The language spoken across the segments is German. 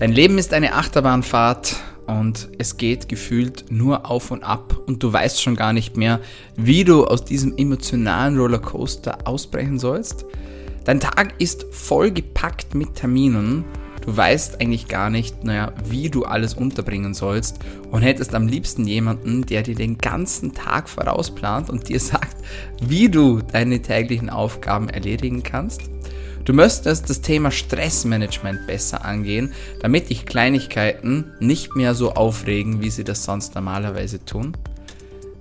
Dein Leben ist eine Achterbahnfahrt und es geht gefühlt nur auf und ab und du weißt schon gar nicht mehr, wie du aus diesem emotionalen Rollercoaster ausbrechen sollst. Dein Tag ist voll gepackt mit Terminen. Du weißt eigentlich gar nicht, naja, wie du alles unterbringen sollst und hättest am liebsten jemanden, der dir den ganzen Tag vorausplant und dir sagt, wie du deine täglichen Aufgaben erledigen kannst. Du müsstest das Thema Stressmanagement besser angehen, damit dich Kleinigkeiten nicht mehr so aufregen, wie sie das sonst normalerweise tun.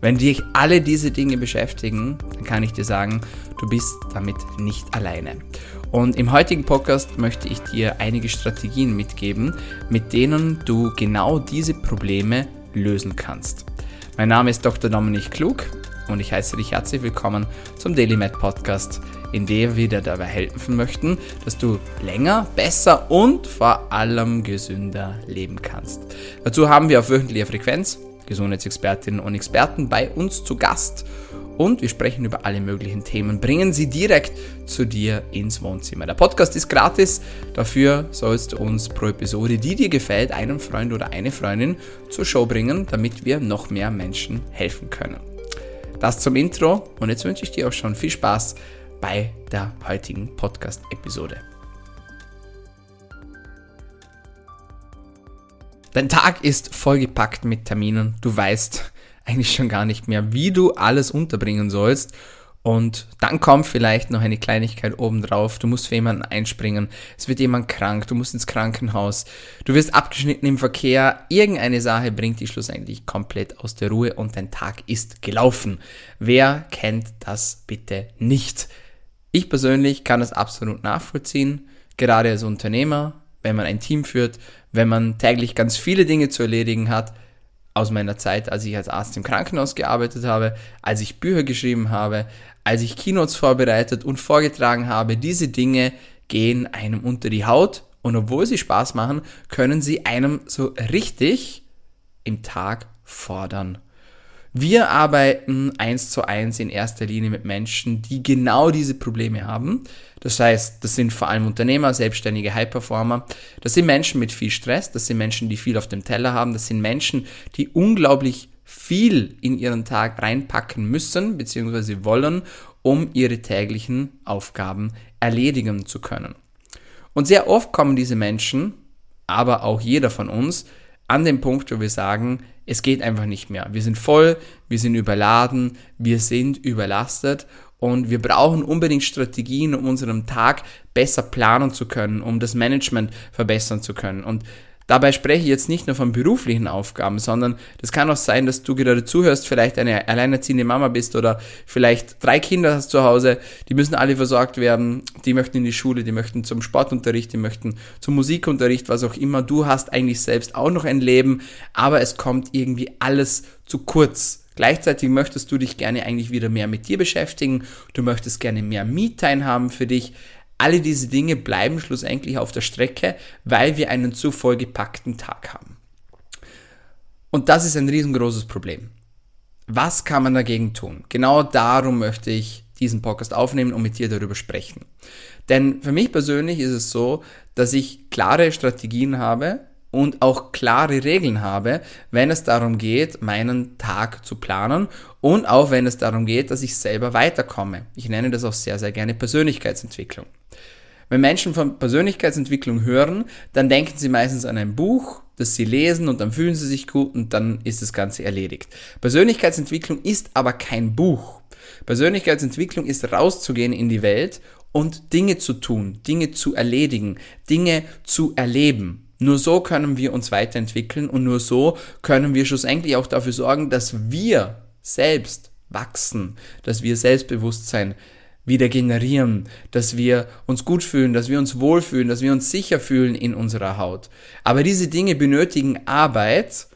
Wenn dich alle diese Dinge beschäftigen, dann kann ich dir sagen, du bist damit nicht alleine. Und im heutigen Podcast möchte ich dir einige Strategien mitgeben, mit denen du genau diese Probleme lösen kannst. Mein Name ist Dr. Dominik Klug und ich heiße dich herzlich willkommen zum Daily Med Podcast in der wir dir dabei helfen möchten, dass du länger, besser und vor allem gesünder leben kannst. Dazu haben wir auf wöchentlicher Frequenz Gesundheitsexpertinnen und Experten bei uns zu Gast und wir sprechen über alle möglichen Themen, bringen sie direkt zu dir ins Wohnzimmer. Der Podcast ist gratis, dafür sollst du uns pro Episode, die dir gefällt, einen Freund oder eine Freundin zur Show bringen, damit wir noch mehr Menschen helfen können. Das zum Intro und jetzt wünsche ich dir auch schon viel Spaß bei der heutigen Podcast-Episode. Dein Tag ist vollgepackt mit Terminen. Du weißt eigentlich schon gar nicht mehr, wie du alles unterbringen sollst. Und dann kommt vielleicht noch eine Kleinigkeit obendrauf. Du musst für jemanden einspringen. Es wird jemand krank. Du musst ins Krankenhaus. Du wirst abgeschnitten im Verkehr. Irgendeine Sache bringt dich schlussendlich komplett aus der Ruhe und dein Tag ist gelaufen. Wer kennt das bitte nicht? Ich persönlich kann es absolut nachvollziehen, gerade als Unternehmer, wenn man ein Team führt, wenn man täglich ganz viele Dinge zu erledigen hat, aus meiner Zeit, als ich als Arzt im Krankenhaus gearbeitet habe, als ich Bücher geschrieben habe, als ich Keynotes vorbereitet und vorgetragen habe, diese Dinge gehen einem unter die Haut und obwohl sie Spaß machen, können sie einem so richtig im Tag fordern. Wir arbeiten eins zu eins in erster Linie mit Menschen, die genau diese Probleme haben. Das heißt, das sind vor allem Unternehmer, selbstständige High-Performer. Das sind Menschen mit viel Stress. Das sind Menschen, die viel auf dem Teller haben. Das sind Menschen, die unglaublich viel in ihren Tag reinpacken müssen bzw. wollen, um ihre täglichen Aufgaben erledigen zu können. Und sehr oft kommen diese Menschen, aber auch jeder von uns, an den Punkt, wo wir sagen, es geht einfach nicht mehr. Wir sind voll, wir sind überladen, wir sind überlastet und wir brauchen unbedingt Strategien, um unseren Tag besser planen zu können, um das Management verbessern zu können. Und Dabei spreche ich jetzt nicht nur von beruflichen Aufgaben, sondern das kann auch sein, dass du gerade zuhörst, vielleicht eine alleinerziehende Mama bist oder vielleicht drei Kinder hast zu Hause, die müssen alle versorgt werden, die möchten in die Schule, die möchten zum Sportunterricht, die möchten zum Musikunterricht, was auch immer. Du hast eigentlich selbst auch noch ein Leben, aber es kommt irgendwie alles zu kurz. Gleichzeitig möchtest du dich gerne eigentlich wieder mehr mit dir beschäftigen, du möchtest gerne mehr Me-Time haben für dich, alle diese Dinge bleiben schlussendlich auf der Strecke, weil wir einen zu vollgepackten Tag haben. Und das ist ein riesengroßes Problem. Was kann man dagegen tun? Genau darum möchte ich diesen Podcast aufnehmen und mit dir darüber sprechen. Denn für mich persönlich ist es so, dass ich klare Strategien habe und auch klare Regeln habe, wenn es darum geht, meinen Tag zu planen und auch wenn es darum geht, dass ich selber weiterkomme. Ich nenne das auch sehr, sehr gerne Persönlichkeitsentwicklung. Wenn Menschen von Persönlichkeitsentwicklung hören, dann denken sie meistens an ein Buch, das sie lesen und dann fühlen sie sich gut und dann ist das Ganze erledigt. Persönlichkeitsentwicklung ist aber kein Buch. Persönlichkeitsentwicklung ist rauszugehen in die Welt und Dinge zu tun, Dinge zu erledigen, Dinge zu erleben. Nur so können wir uns weiterentwickeln und nur so können wir schlussendlich auch dafür sorgen, dass wir selbst wachsen, dass wir Selbstbewusstsein wieder generieren, dass wir uns gut fühlen, dass wir uns wohlfühlen, dass wir uns sicher fühlen in unserer Haut. Aber diese Dinge benötigen Arbeit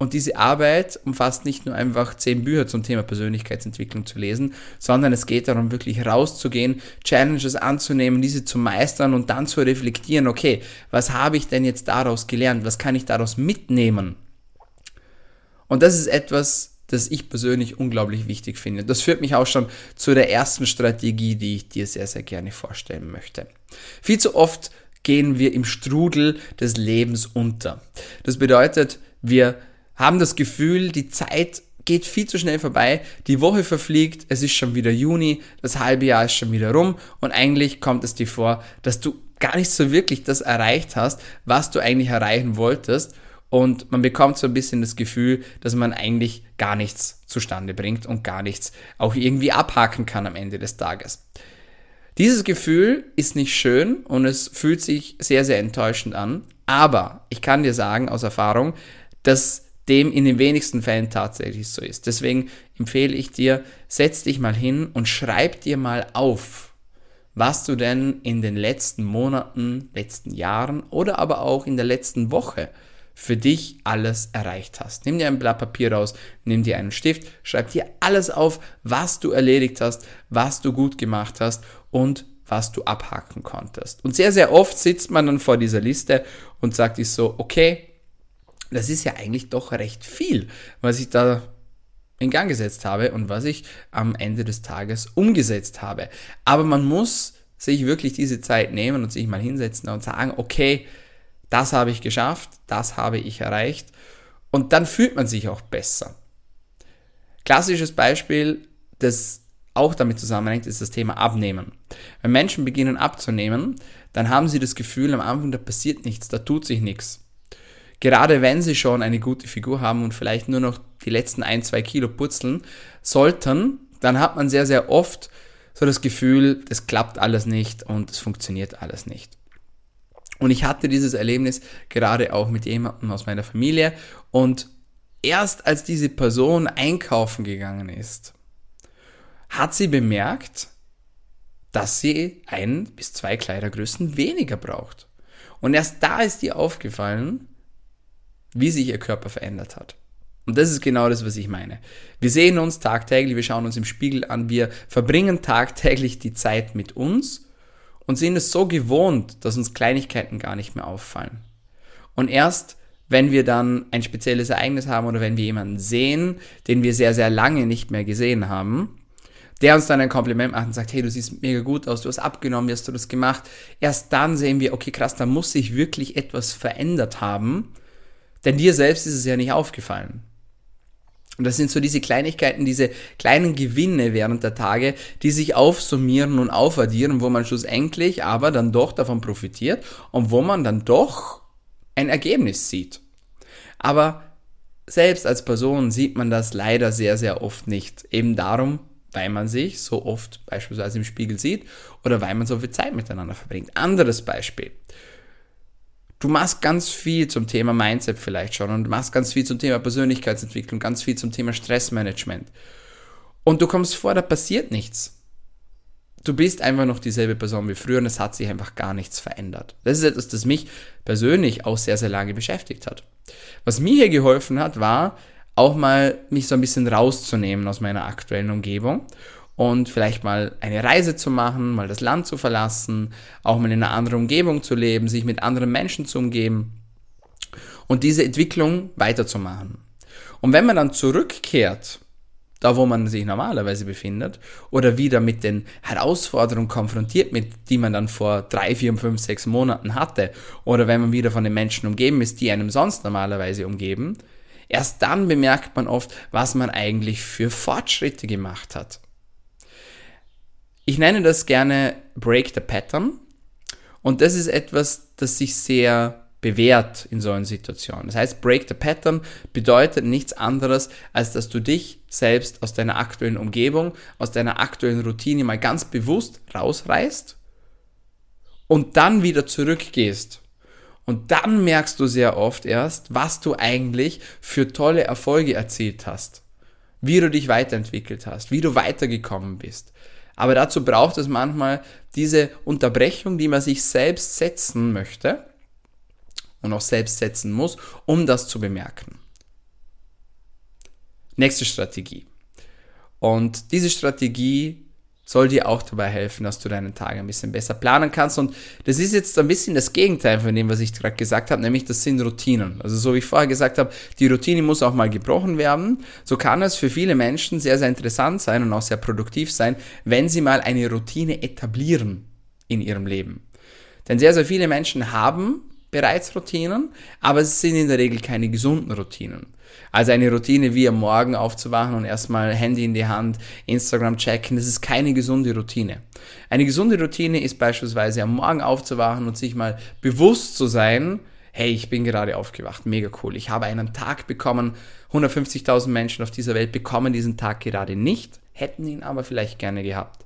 und diese Arbeit umfasst nicht nur einfach zehn Bücher zum Thema Persönlichkeitsentwicklung zu lesen, sondern es geht darum, wirklich rauszugehen, Challenges anzunehmen, diese zu meistern und dann zu reflektieren, okay, was habe ich denn jetzt daraus gelernt? Was kann ich daraus mitnehmen? Und das ist etwas, das ich persönlich unglaublich wichtig finde. Das führt mich auch schon zu der ersten Strategie, die ich dir sehr, sehr gerne vorstellen möchte. Viel zu oft gehen wir im Strudel des Lebens unter. Das bedeutet, wir haben das Gefühl, die Zeit geht viel zu schnell vorbei, die Woche verfliegt, es ist schon wieder Juni, das halbe Jahr ist schon wieder rum und eigentlich kommt es dir vor, dass du gar nicht so wirklich das erreicht hast, was du eigentlich erreichen wolltest und man bekommt so ein bisschen das Gefühl, dass man eigentlich gar nichts zustande bringt und gar nichts auch irgendwie abhaken kann am Ende des Tages. Dieses Gefühl ist nicht schön und es fühlt sich sehr, sehr enttäuschend an. Aber ich kann dir sagen aus Erfahrung, dass dem in den wenigsten Fällen tatsächlich so ist. Deswegen empfehle ich dir, setz dich mal hin und schreib dir mal auf, was du denn in den letzten Monaten, letzten Jahren oder aber auch in der letzten Woche für dich alles erreicht hast. Nimm dir ein Blatt Papier raus, nimm dir einen Stift, schreib dir alles auf, was du erledigt hast, was du gut gemacht hast und was du abhaken konntest. Und sehr, sehr oft sitzt man dann vor dieser Liste und sagt sich so, okay, das ist ja eigentlich doch recht viel, was ich da in Gang gesetzt habe und was ich am Ende des Tages umgesetzt habe. Aber man muss sich wirklich diese Zeit nehmen und sich mal hinsetzen und sagen, okay, das habe ich geschafft, das habe ich erreicht und dann fühlt man sich auch besser. Klassisches Beispiel, das auch damit zusammenhängt, ist das Thema Abnehmen. Wenn Menschen beginnen abzunehmen, dann haben sie das Gefühl am Anfang, da passiert nichts, da tut sich nichts. Gerade wenn sie schon eine gute Figur haben und vielleicht nur noch die letzten ein, zwei Kilo putzeln sollten, dann hat man sehr, sehr oft so das Gefühl, es klappt alles nicht und es funktioniert alles nicht. Und ich hatte dieses Erlebnis gerade auch mit jemandem aus meiner Familie und erst als diese Person einkaufen gegangen ist, hat sie bemerkt, dass sie ein bis zwei Kleidergrößen weniger braucht. Und erst da ist ihr aufgefallen, wie sich ihr Körper verändert hat. Und das ist genau das, was ich meine. Wir sehen uns tagtäglich, wir schauen uns im Spiegel an, wir verbringen tagtäglich die Zeit mit uns und sind es so gewohnt, dass uns Kleinigkeiten gar nicht mehr auffallen. Und erst wenn wir dann ein spezielles Ereignis haben oder wenn wir jemanden sehen, den wir sehr, sehr lange nicht mehr gesehen haben, der uns dann ein Kompliment macht und sagt, hey, du siehst mega gut aus, du hast abgenommen, wie hast du das gemacht? Erst dann sehen wir, okay, krass, da muss sich wirklich etwas verändert haben, denn dir selbst ist es ja nicht aufgefallen. Und das sind so diese Kleinigkeiten, diese kleinen Gewinne während der Tage, die sich aufsummieren und aufaddieren, wo man schlussendlich aber dann doch davon profitiert und wo man dann doch ein Ergebnis sieht. Aber selbst als Person sieht man das leider sehr, sehr oft nicht. Eben darum, weil man sich so oft beispielsweise im Spiegel sieht oder weil man so viel Zeit miteinander verbringt. Anderes Beispiel. Du machst ganz viel zum Thema Mindset vielleicht schon und machst ganz viel zum Thema Persönlichkeitsentwicklung, ganz viel zum Thema Stressmanagement. Und du kommst vor, da passiert nichts. Du bist einfach noch dieselbe Person wie früher und es hat sich einfach gar nichts verändert. Das ist etwas, das mich persönlich auch sehr, sehr lange beschäftigt hat. Was mir hier geholfen hat, war auch mal mich so ein bisschen rauszunehmen aus meiner aktuellen Umgebung und vielleicht mal eine Reise zu machen, mal das Land zu verlassen, auch mal in einer anderen Umgebung zu leben, sich mit anderen Menschen zu umgeben und diese Entwicklung weiterzumachen. Und wenn man dann zurückkehrt, da wo man sich normalerweise befindet, oder wieder mit den Herausforderungen konfrontiert, mit die man dann vor drei, vier, fünf, sechs Monaten hatte, oder wenn man wieder von den Menschen umgeben ist, die einem sonst normalerweise umgeben, erst dann bemerkt man oft, was man eigentlich für Fortschritte gemacht hat. Ich nenne das gerne Break the Pattern. Und das ist etwas, das sich sehr bewährt in solchen Situationen. Das heißt, Break the Pattern bedeutet nichts anderes, als dass du dich selbst aus deiner aktuellen Umgebung, aus deiner aktuellen Routine mal ganz bewusst rausreißt und dann wieder zurückgehst. Und dann merkst du sehr oft erst, was du eigentlich für tolle Erfolge erzielt hast, wie du dich weiterentwickelt hast, wie du weitergekommen bist. Aber dazu braucht es manchmal diese Unterbrechung, die man sich selbst setzen möchte und auch selbst setzen muss, um das zu bemerken. Nächste Strategie. Und diese Strategie soll dir auch dabei helfen, dass du deinen Tag ein bisschen besser planen kannst. Und das ist jetzt ein bisschen das Gegenteil von dem, was ich gerade gesagt habe, nämlich das sind Routinen. Also so wie ich vorher gesagt habe, die Routine muss auch mal gebrochen werden. So kann es für viele Menschen sehr, sehr interessant sein und auch sehr produktiv sein, wenn sie mal eine Routine etablieren in ihrem Leben. Denn sehr, sehr viele Menschen haben bereits Routinen, aber es sind in der Regel keine gesunden Routinen. Also eine Routine wie am Morgen aufzuwachen und erstmal Handy in die Hand, Instagram checken, das ist keine gesunde Routine. Eine gesunde Routine ist beispielsweise am Morgen aufzuwachen und sich mal bewusst zu sein, hey, ich bin gerade aufgewacht, mega cool. Ich habe einen Tag bekommen, 150.000 Menschen auf dieser Welt bekommen diesen Tag gerade nicht, hätten ihn aber vielleicht gerne gehabt.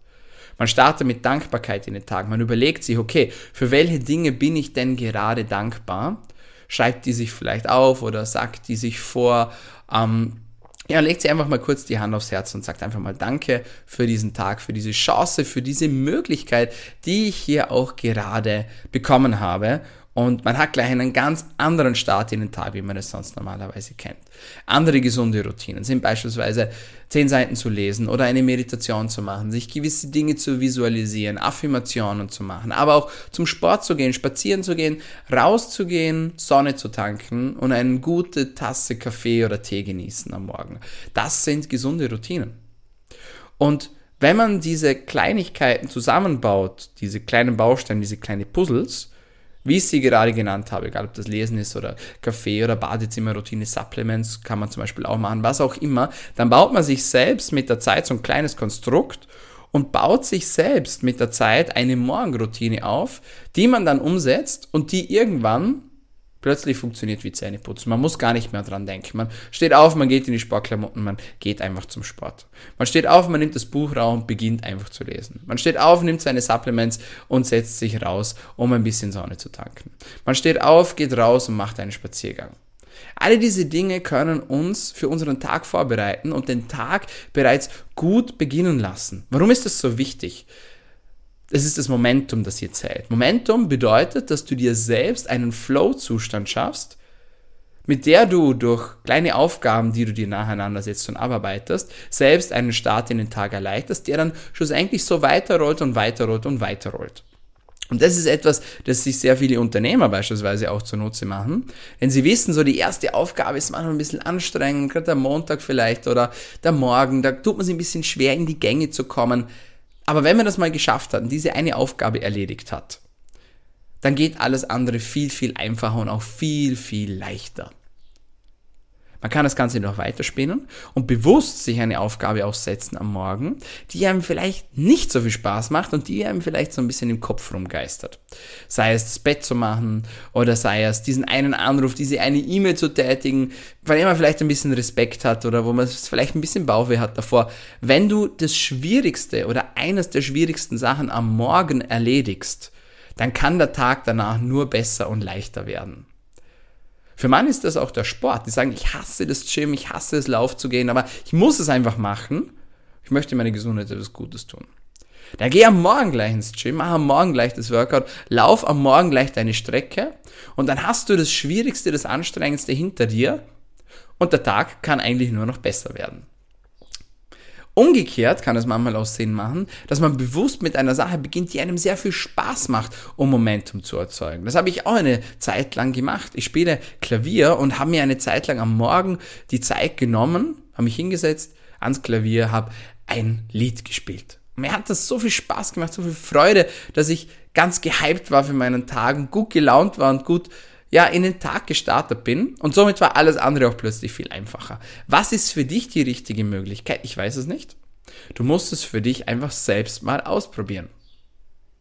Man startet mit Dankbarkeit in den Tag. Man überlegt sich, okay, für welche Dinge bin ich denn gerade dankbar? Schreibt die sich vielleicht auf oder sagt die sich vor. Ähm, ja, legt sie einfach mal kurz die Hand aufs Herz und sagt einfach mal Danke für diesen Tag, für diese Chance, für diese Möglichkeit, die ich hier auch gerade bekommen habe. Und man hat gleich einen ganz anderen Start in den Tag, wie man es sonst normalerweise kennt. Andere gesunde Routinen sind beispielsweise zehn Seiten zu lesen oder eine Meditation zu machen, sich gewisse Dinge zu visualisieren, Affirmationen zu machen, aber auch zum Sport zu gehen, spazieren zu gehen, rauszugehen, Sonne zu tanken und eine gute Tasse Kaffee oder Tee genießen am Morgen. Das sind gesunde Routinen. Und wenn man diese Kleinigkeiten zusammenbaut, diese kleinen Bausteine, diese kleinen Puzzles, wie ich sie gerade genannt habe, egal ob das Lesen ist oder Kaffee oder Badezimmerroutine, Supplements, kann man zum Beispiel auch machen, was auch immer, dann baut man sich selbst mit der Zeit so ein kleines Konstrukt und baut sich selbst mit der Zeit eine Morgenroutine auf, die man dann umsetzt und die irgendwann plötzlich funktioniert wie Zähneputzen. Man muss gar nicht mehr dran denken. Man steht auf, man geht in die Sportklamotten, man geht einfach zum Sport. Man steht auf, man nimmt das Buch raus und beginnt einfach zu lesen. Man steht auf, nimmt seine Supplements und setzt sich raus, um ein bisschen Sonne zu tanken. Man steht auf, geht raus und macht einen Spaziergang. Alle diese Dinge können uns für unseren Tag vorbereiten und den Tag bereits gut beginnen lassen. Warum ist das so wichtig? Es ist das Momentum, das hier zählt. Momentum bedeutet, dass du dir selbst einen Flow-Zustand schaffst, mit der du durch kleine Aufgaben, die du dir nacheinander setzt und abarbeitest, selbst einen Start in den Tag erleichterst, der dann schlussendlich so weiterrollt und weiterrollt und weiterrollt. Und das ist etwas, das sich sehr viele Unternehmer beispielsweise auch zunutze machen. Denn sie wissen, so die erste Aufgabe ist manchmal ein bisschen anstrengend, gerade der Montag vielleicht oder der Morgen, da tut man sich ein bisschen schwer in die Gänge zu kommen. Aber wenn man das mal geschafft hat und diese eine Aufgabe erledigt hat, dann geht alles andere viel, viel einfacher und auch viel, viel leichter. Man kann das Ganze noch weiterspinnen und bewusst sich eine Aufgabe aussetzen am Morgen, die einem vielleicht nicht so viel Spaß macht und die einem vielleicht so ein bisschen im Kopf rumgeistert. Sei es das Bett zu machen oder sei es diesen einen Anruf, diese eine E-Mail zu tätigen, weil man vielleicht ein bisschen Respekt hat oder wo man vielleicht ein bisschen Bauchweh hat davor. Wenn du das Schwierigste oder eines der schwierigsten Sachen am Morgen erledigst, dann kann der Tag danach nur besser und leichter werden. Für Mann ist das auch der Sport. Die sagen, ich hasse das Gym, ich hasse es, Lauf zu gehen, aber ich muss es einfach machen. Ich möchte meine Gesundheit etwas Gutes tun. Dann geh am Morgen gleich ins Gym, mach am Morgen gleich das Workout, lauf am Morgen gleich deine Strecke und dann hast du das Schwierigste, das Anstrengendste hinter dir und der Tag kann eigentlich nur noch besser werden. Umgekehrt kann es manchmal auch Sinn machen, dass man bewusst mit einer Sache beginnt, die einem sehr viel Spaß macht, um Momentum zu erzeugen. Das habe ich auch eine Zeit lang gemacht. Ich spiele Klavier und habe mir eine Zeit lang am Morgen die Zeit genommen, habe mich hingesetzt ans Klavier, habe ein Lied gespielt. Mir hat das so viel Spaß gemacht, so viel Freude, dass ich ganz gehypt war für meinen Tagen, gut gelaunt war und gut ja, in den Tag gestartet bin und somit war alles andere auch plötzlich viel einfacher. Was ist für dich die richtige Möglichkeit? Ich weiß es nicht. Du musst es für dich einfach selbst mal ausprobieren.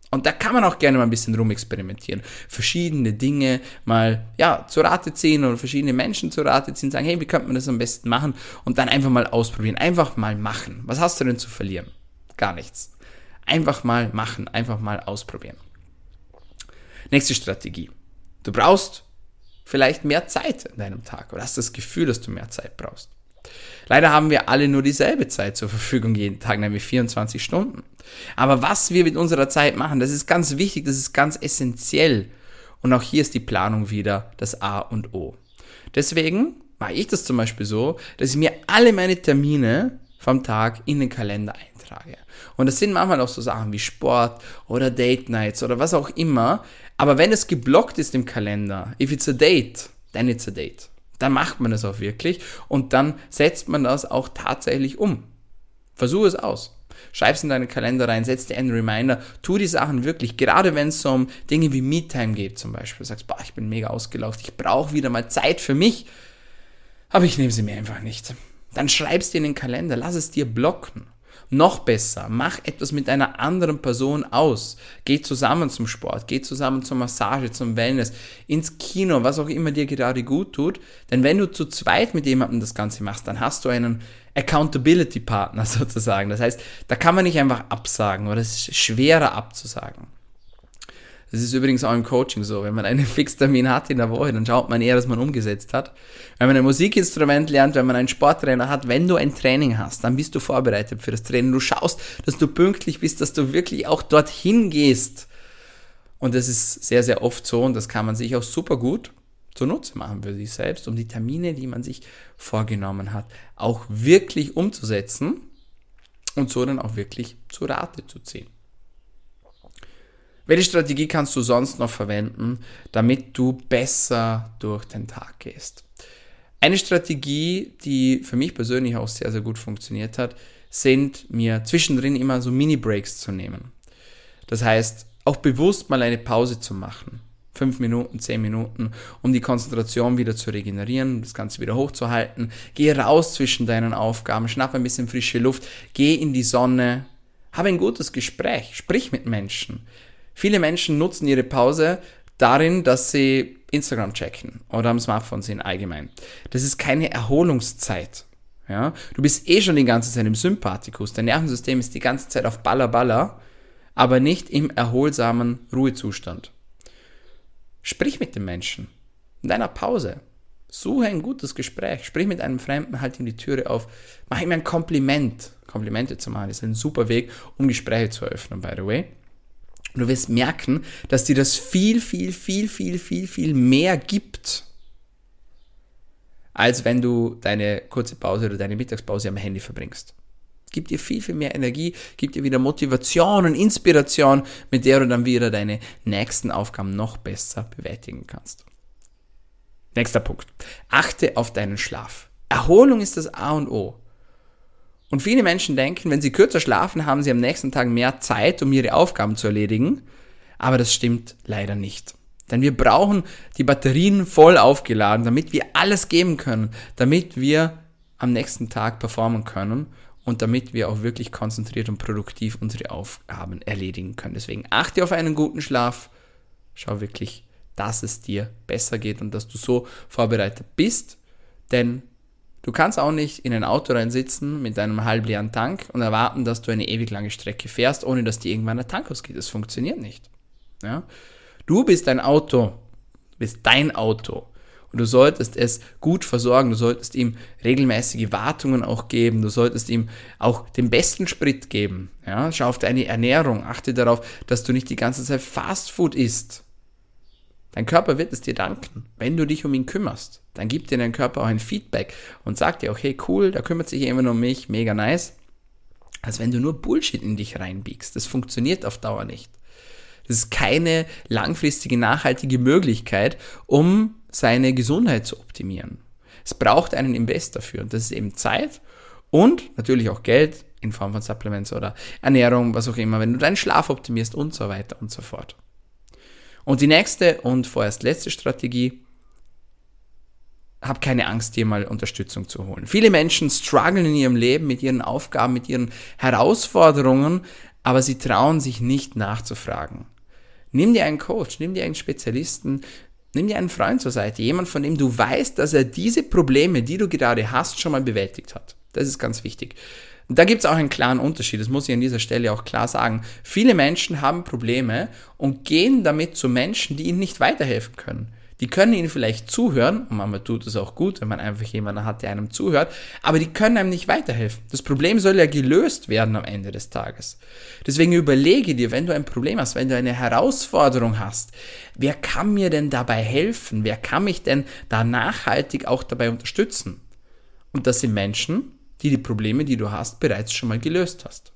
Und da kann man auch gerne mal ein bisschen rumexperimentieren. Verschiedene Dinge mal, ja, zu Rate ziehen oder verschiedene Menschen zu Rate ziehen, sagen, hey, wie könnte man das am besten machen? Und dann einfach mal ausprobieren. Einfach mal machen. Was hast du denn zu verlieren? Gar nichts. Einfach mal machen. Einfach mal ausprobieren. Nächste Strategie. Du brauchst vielleicht mehr Zeit in deinem Tag oder hast das Gefühl, dass du mehr Zeit brauchst. Leider haben wir alle nur dieselbe Zeit zur Verfügung jeden Tag, nämlich 24 Stunden. Aber was wir mit unserer Zeit machen, das ist ganz wichtig, das ist ganz essentiell. Und auch hier ist die Planung wieder das A und O. Deswegen mache ich das zum Beispiel so, dass ich mir alle meine Termine vom Tag in den Kalender eintrage. Und das sind manchmal auch so Sachen wie Sport oder Date Nights oder was auch immer, aber wenn es geblockt ist im Kalender, if it's a date, then it's a date. Dann macht man es auch wirklich und dann setzt man das auch tatsächlich um. Versuche es aus. Schreib es in deinen Kalender rein, setz dir einen Reminder, tu die Sachen wirklich, gerade wenn es um Dinge wie Me-Time geht zum Beispiel. Du sagst, boah, ich bin mega ausgelaufen, ich brauche wieder mal Zeit für mich, aber ich nehme sie mir einfach nicht. Dann schreibst dir in den Kalender, lass es dir blocken. Noch besser, mach etwas mit einer anderen Person aus. Geh zusammen zum Sport, geh zusammen zur Massage, zum Wellness, ins Kino, was auch immer dir gerade gut tut. Denn wenn du zu zweit mit jemandem das Ganze machst, dann hast du einen Accountability Partner sozusagen. Das heißt, da kann man nicht einfach absagen oder es ist schwerer abzusagen. Das ist übrigens auch im Coaching so. Wenn man einen Fixtermin hat in der Woche, dann schaut man eher, dass man umgesetzt hat. Wenn man ein Musikinstrument lernt, wenn man einen Sporttrainer hat, wenn du ein Training hast, dann bist du vorbereitet für das Training. Du schaust, dass du pünktlich bist, dass du wirklich auch dorthin gehst. Und das ist sehr, sehr oft so und das kann man sich auch super gut zunutze machen für sich selbst, um die Termine, die man sich vorgenommen hat, auch wirklich umzusetzen und so dann auch wirklich zu Rate zu ziehen. Welche Strategie kannst du sonst noch verwenden, damit du besser durch den Tag gehst? Eine Strategie, die für mich persönlich auch sehr, sehr gut funktioniert hat, sind mir zwischendrin immer so Mini-Breaks zu nehmen. Das heißt, auch bewusst mal eine Pause zu machen. Fünf Minuten, zehn Minuten, um die Konzentration wieder zu regenerieren, das Ganze wieder hochzuhalten. Geh raus zwischen deinen Aufgaben, schnapp ein bisschen frische Luft, geh in die Sonne, habe ein gutes Gespräch, sprich mit Menschen. Viele Menschen nutzen ihre Pause darin, dass sie Instagram checken oder am Smartphone sind allgemein. Das ist keine Erholungszeit. Ja? Du bist eh schon die ganze Zeit im Sympathikus. Dein Nervensystem ist die ganze Zeit auf Baller Baller, aber nicht im erholsamen Ruhezustand. Sprich mit den Menschen. In deiner Pause. Suche ein gutes Gespräch. Sprich mit einem Fremden, halt ihm die Türe auf. Mach ihm ein Kompliment. Komplimente zu machen ist ein super Weg, um Gespräche zu eröffnen, by the way. Und du wirst merken, dass dir das viel, viel, viel, viel, viel, viel mehr gibt, als wenn du deine kurze Pause oder deine Mittagspause am Handy verbringst. Gibt dir viel, viel mehr Energie, gibt dir wieder Motivation und Inspiration, mit der du dann wieder deine nächsten Aufgaben noch besser bewältigen kannst. Nächster Punkt. Achte auf deinen Schlaf. Erholung ist das A und O. Und viele Menschen denken, wenn sie kürzer schlafen, haben sie am nächsten Tag mehr Zeit, um ihre Aufgaben zu erledigen. Aber das stimmt leider nicht. Denn wir brauchen die Batterien voll aufgeladen, damit wir alles geben können, damit wir am nächsten Tag performen können und damit wir auch wirklich konzentriert und produktiv unsere Aufgaben erledigen können. Deswegen achte auf einen guten Schlaf. Schau wirklich, dass es dir besser geht und dass du so vorbereitet bist, denn Du kannst auch nicht in ein Auto reinsitzen mit einem halbleeren Tank und erwarten, dass du eine ewig lange Strecke fährst, ohne dass dir irgendwann der Tank ausgeht. Das funktioniert nicht. Ja? Du bist ein Auto, bist dein Auto. Und du solltest es gut versorgen, du solltest ihm regelmäßige Wartungen auch geben, du solltest ihm auch den besten Sprit geben. Ja? Schau auf deine Ernährung, achte darauf, dass du nicht die ganze Zeit Fastfood isst. Dein Körper wird es dir danken, wenn du dich um ihn kümmerst. Dann gibt dir dein Körper auch ein Feedback und sagt dir, okay, cool, da kümmert sich jemand um mich, mega nice. Als wenn du nur Bullshit in dich reinbiegst. Das funktioniert auf Dauer nicht. Das ist keine langfristige, nachhaltige Möglichkeit, um seine Gesundheit zu optimieren. Es braucht einen Invest dafür und das ist eben Zeit und natürlich auch Geld in Form von Supplements oder Ernährung, was auch immer, wenn du deinen Schlaf optimierst und so weiter und so fort. Und die nächste und vorerst letzte Strategie, hab keine Angst, dir mal Unterstützung zu holen. Viele Menschen strugglen in ihrem Leben mit ihren Aufgaben, mit ihren Herausforderungen, aber sie trauen sich nicht nachzufragen. Nimm dir einen Coach, nimm dir einen Spezialisten, nimm dir einen Freund zur Seite, jemand, von dem du weißt, dass er diese Probleme, die du gerade hast, schon mal bewältigt hat. Das ist ganz wichtig. Und da gibt es auch einen klaren Unterschied, das muss ich an dieser Stelle auch klar sagen. Viele Menschen haben Probleme und gehen damit zu Menschen, die ihnen nicht weiterhelfen können. Die können ihnen vielleicht zuhören, und manchmal tut es auch gut, wenn man einfach jemanden hat, der einem zuhört, aber die können einem nicht weiterhelfen. Das Problem soll ja gelöst werden am Ende des Tages. Deswegen überlege dir, wenn du ein Problem hast, wenn du eine Herausforderung hast, wer kann mir denn dabei helfen? Wer kann mich denn da nachhaltig auch dabei unterstützen? Und das sind Menschen, die die Probleme, die du hast, bereits schon mal gelöst hast.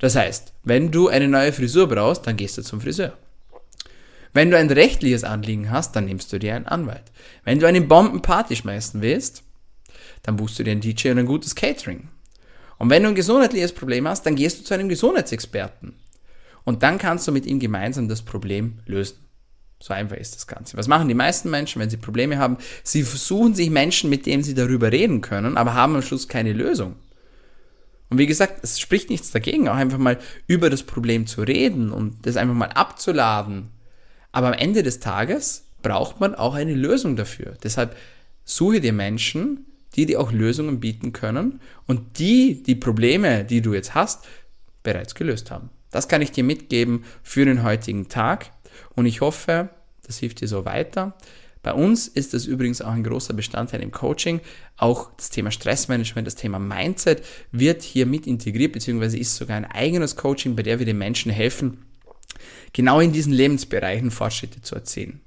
Das heißt, wenn du eine neue Frisur brauchst, dann gehst du zum Friseur. Wenn du ein rechtliches Anliegen hast, dann nimmst du dir einen Anwalt. Wenn du eine Bombenparty schmeißen willst, dann buchst du dir einen DJ und ein gutes Catering. Und wenn du ein gesundheitliches Problem hast, dann gehst du zu einem Gesundheitsexperten. Und dann kannst du mit ihm gemeinsam das Problem lösen. So einfach ist das Ganze. Was machen die meisten Menschen, wenn sie Probleme haben? Sie suchen sich Menschen, mit denen sie darüber reden können, aber haben am Schluss keine Lösung. Und wie gesagt, es spricht nichts dagegen, auch einfach mal über das Problem zu reden und das einfach mal abzuladen. Aber am Ende des Tages braucht man auch eine Lösung dafür. Deshalb suche dir Menschen, die dir auch Lösungen bieten können und die die Probleme, die du jetzt hast, bereits gelöst haben. Das kann ich dir mitgeben für den heutigen Tag und ich hoffe, das hilft dir so weiter. Bei uns ist das übrigens auch ein großer Bestandteil im Coaching. Auch das Thema Stressmanagement, das Thema Mindset wird hier mit integriert, beziehungsweise ist sogar ein eigenes Coaching, bei der wir den Menschen helfen, genau in diesen Lebensbereichen Fortschritte zu erzielen.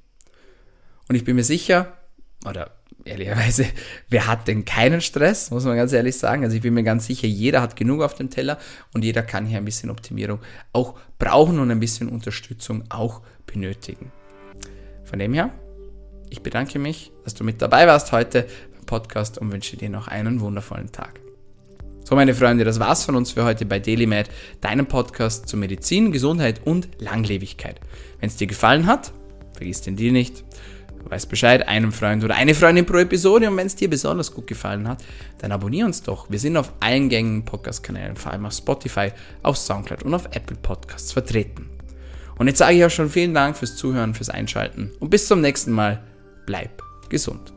Und ich bin mir sicher, oder ehrlicherweise, wer hat denn keinen Stress, muss man ganz ehrlich sagen. Also ich bin mir ganz sicher, jeder hat genug auf dem Teller und jeder kann hier ein bisschen Optimierung auch brauchen und ein bisschen Unterstützung auch benötigen. Von dem her, ich bedanke mich, dass du mit dabei warst heute beim Podcast und wünsche dir noch einen wundervollen Tag. So, meine Freunde, das war's von uns für heute bei DailyMed, deinem Podcast zu Medizin, Gesundheit und Langlebigkeit. Wenn es dir gefallen hat, vergiss den Deal nicht. Weißt Bescheid, einem Freund oder eine Freundin pro Episode. Und wenn es dir besonders gut gefallen hat, dann abonnier uns doch. Wir sind auf allen gängigen Podcast-Kanälen, vor allem auf Spotify, auf Soundcloud und auf Apple Podcasts vertreten. Und jetzt sage ich auch schon vielen Dank fürs Zuhören, fürs Einschalten und bis zum nächsten Mal. Bleib gesund.